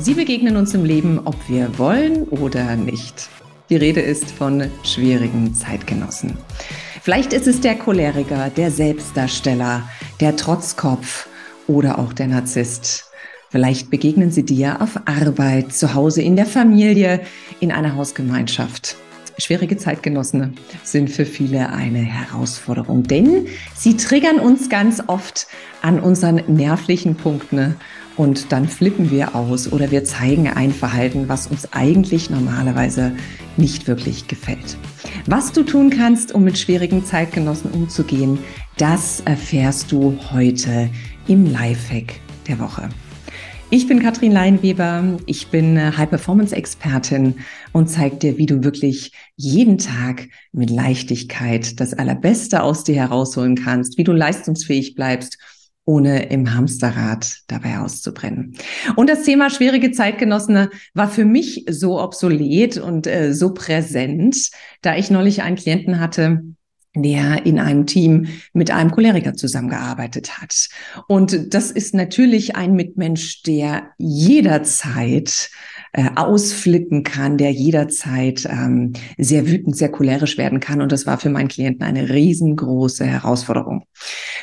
Sie begegnen uns im Leben, ob wir wollen oder nicht. Die Rede ist von schwierigen Zeitgenossen. Vielleicht ist es der Choleriker, der Selbstdarsteller, der Trotzkopf oder auch der Narzisst. Vielleicht begegnen sie dir auf Arbeit, zu Hause, in der Familie, in einer Hausgemeinschaft. Schwierige Zeitgenossen sind für viele eine Herausforderung, denn sie triggern uns ganz oft an unseren nervlichen Punkten und dann flippen wir aus oder wir zeigen ein Verhalten, was uns eigentlich normalerweise nicht wirklich gefällt. Was du tun kannst, um mit schwierigen Zeitgenossen umzugehen, das erfährst du heute im Lifehack der Woche. Ich bin Katrin Leinweber, ich bin High-Performance-Expertin und zeige dir, wie du wirklich jeden Tag mit Leichtigkeit das Allerbeste aus dir herausholen kannst, wie du leistungsfähig bleibst ohne im Hamsterrad dabei auszubrennen. Und das Thema schwierige Zeitgenossen war für mich so obsolet und äh, so präsent, da ich neulich einen Klienten hatte, der in einem Team mit einem Choleriker zusammengearbeitet hat. Und das ist natürlich ein Mitmensch, der jederzeit äh, ausflippen kann, der jederzeit ähm, sehr wütend, sehr cholerisch werden kann. Und das war für meinen Klienten eine riesengroße Herausforderung.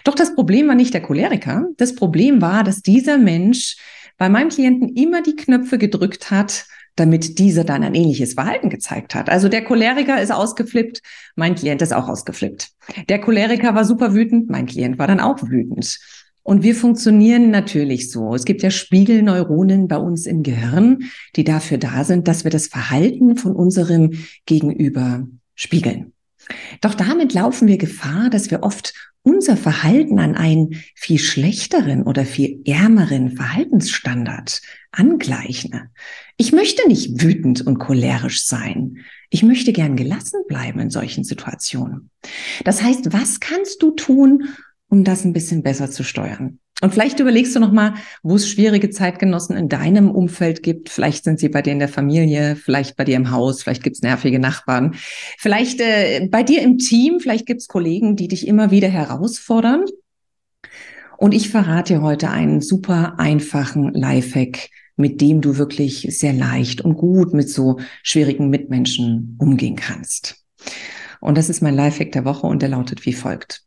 Doch das Problem war nicht der Choleriker. Das Problem war, dass dieser Mensch bei meinem Klienten immer die Knöpfe gedrückt hat, damit dieser dann ein ähnliches Verhalten gezeigt hat. Also der Choleriker ist ausgeflippt, mein Klient ist auch ausgeflippt. Der Choleriker war super wütend, mein Klient war dann auch wütend. Und wir funktionieren natürlich so. Es gibt ja Spiegelneuronen bei uns im Gehirn, die dafür da sind, dass wir das Verhalten von unserem Gegenüber spiegeln. Doch damit laufen wir Gefahr, dass wir oft unser Verhalten an einen viel schlechteren oder viel ärmeren Verhaltensstandard angleichen. Ich möchte nicht wütend und cholerisch sein. Ich möchte gern gelassen bleiben in solchen Situationen. Das heißt, was kannst du tun, um das ein bisschen besser zu steuern. Und vielleicht überlegst du nochmal, wo es schwierige Zeitgenossen in deinem Umfeld gibt. Vielleicht sind sie bei dir in der Familie, vielleicht bei dir im Haus, vielleicht gibt es nervige Nachbarn, vielleicht äh, bei dir im Team, vielleicht gibt es Kollegen, die dich immer wieder herausfordern. Und ich verrate dir heute einen super einfachen Lifehack, mit dem du wirklich sehr leicht und gut mit so schwierigen Mitmenschen umgehen kannst. Und das ist mein Lifehack der Woche und der lautet wie folgt.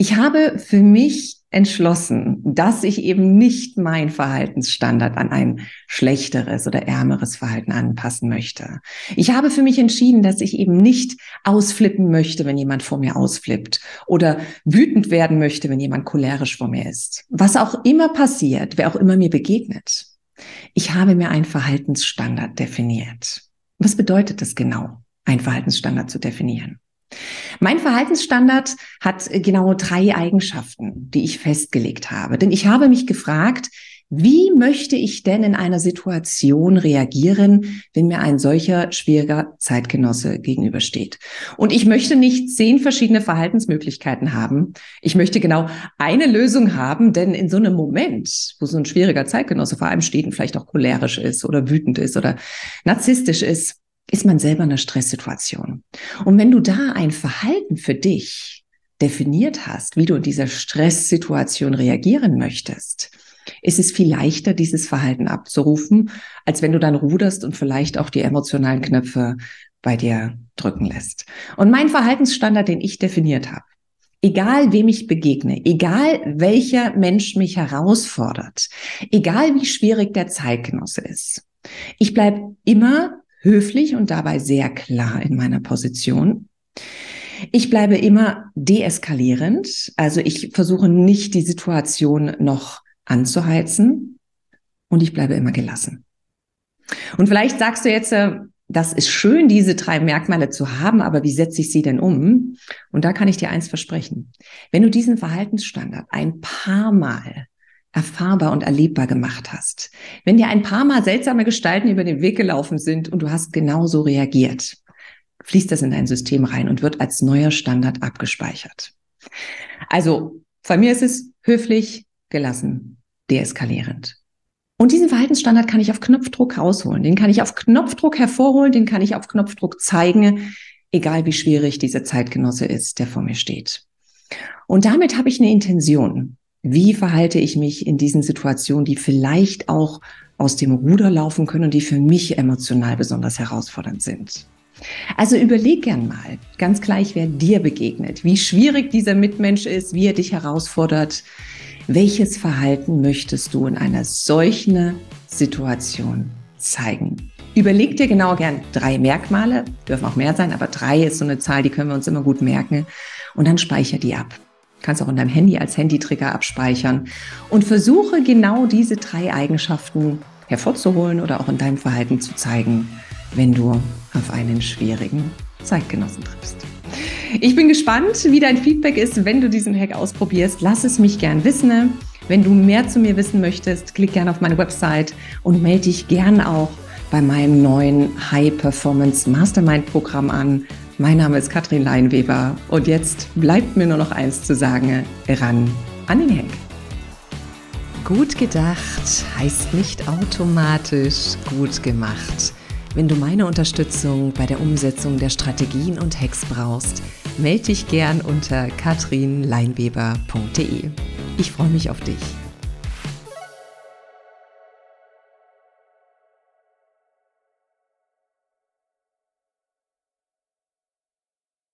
Ich habe für mich entschlossen, dass ich eben nicht mein Verhaltensstandard an ein schlechteres oder ärmeres Verhalten anpassen möchte. Ich habe für mich entschieden, dass ich eben nicht ausflippen möchte, wenn jemand vor mir ausflippt oder wütend werden möchte, wenn jemand cholerisch vor mir ist. Was auch immer passiert, wer auch immer mir begegnet. Ich habe mir einen Verhaltensstandard definiert. Was bedeutet das genau, einen Verhaltensstandard zu definieren? Mein Verhaltensstandard hat äh, genau drei Eigenschaften, die ich festgelegt habe. Denn ich habe mich gefragt, wie möchte ich denn in einer Situation reagieren, wenn mir ein solcher schwieriger Zeitgenosse gegenübersteht? Und ich möchte nicht zehn verschiedene Verhaltensmöglichkeiten haben. Ich möchte genau eine Lösung haben, denn in so einem Moment, wo so ein schwieriger Zeitgenosse vor allem steht und vielleicht auch cholerisch ist oder wütend ist oder narzisstisch ist, ist man selber in einer Stresssituation. Und wenn du da ein Verhalten für dich definiert hast, wie du in dieser Stresssituation reagieren möchtest, ist es viel leichter, dieses Verhalten abzurufen, als wenn du dann ruderst und vielleicht auch die emotionalen Knöpfe bei dir drücken lässt. Und mein Verhaltensstandard, den ich definiert habe, egal wem ich begegne, egal welcher Mensch mich herausfordert, egal wie schwierig der Zeitgenosse ist, ich bleibe immer höflich und dabei sehr klar in meiner Position. Ich bleibe immer deeskalierend, also ich versuche nicht die Situation noch anzuheizen und ich bleibe immer gelassen. Und vielleicht sagst du jetzt, äh, das ist schön, diese drei Merkmale zu haben, aber wie setze ich sie denn um? Und da kann ich dir eins versprechen. Wenn du diesen Verhaltensstandard ein paar Mal erfahrbar und erlebbar gemacht hast. Wenn dir ein paar Mal seltsame Gestalten über den Weg gelaufen sind und du hast genauso reagiert, fließt das in dein System rein und wird als neuer Standard abgespeichert. Also, bei mir ist es höflich, gelassen, deeskalierend. Und diesen Verhaltensstandard kann ich auf Knopfdruck rausholen. Den kann ich auf Knopfdruck hervorholen, den kann ich auf Knopfdruck zeigen, egal wie schwierig dieser Zeitgenosse ist, der vor mir steht. Und damit habe ich eine Intention. Wie verhalte ich mich in diesen Situationen, die vielleicht auch aus dem Ruder laufen können und die für mich emotional besonders herausfordernd sind? Also überleg gern mal, ganz gleich, wer dir begegnet, wie schwierig dieser Mitmensch ist, wie er dich herausfordert. Welches Verhalten möchtest du in einer solchen Situation zeigen? Überleg dir genau gern drei Merkmale, dürfen auch mehr sein, aber drei ist so eine Zahl, die können wir uns immer gut merken. Und dann speicher die ab. Kannst auch in deinem Handy als Handytrigger abspeichern und versuche genau diese drei Eigenschaften hervorzuholen oder auch in deinem Verhalten zu zeigen, wenn du auf einen schwierigen Zeitgenossen triffst. Ich bin gespannt, wie dein Feedback ist, wenn du diesen Hack ausprobierst. Lass es mich gern wissen. Wenn du mehr zu mir wissen möchtest, klick gerne auf meine Website und melde dich gern auch bei meinem neuen High Performance Mastermind Programm an. Mein Name ist Katrin Leinweber und jetzt bleibt mir nur noch eins zu sagen, ran an den Hack. Gut gedacht heißt nicht automatisch gut gemacht. Wenn du meine Unterstützung bei der Umsetzung der Strategien und Hacks brauchst, melde dich gern unter katrinleinweber.de. Ich freue mich auf dich.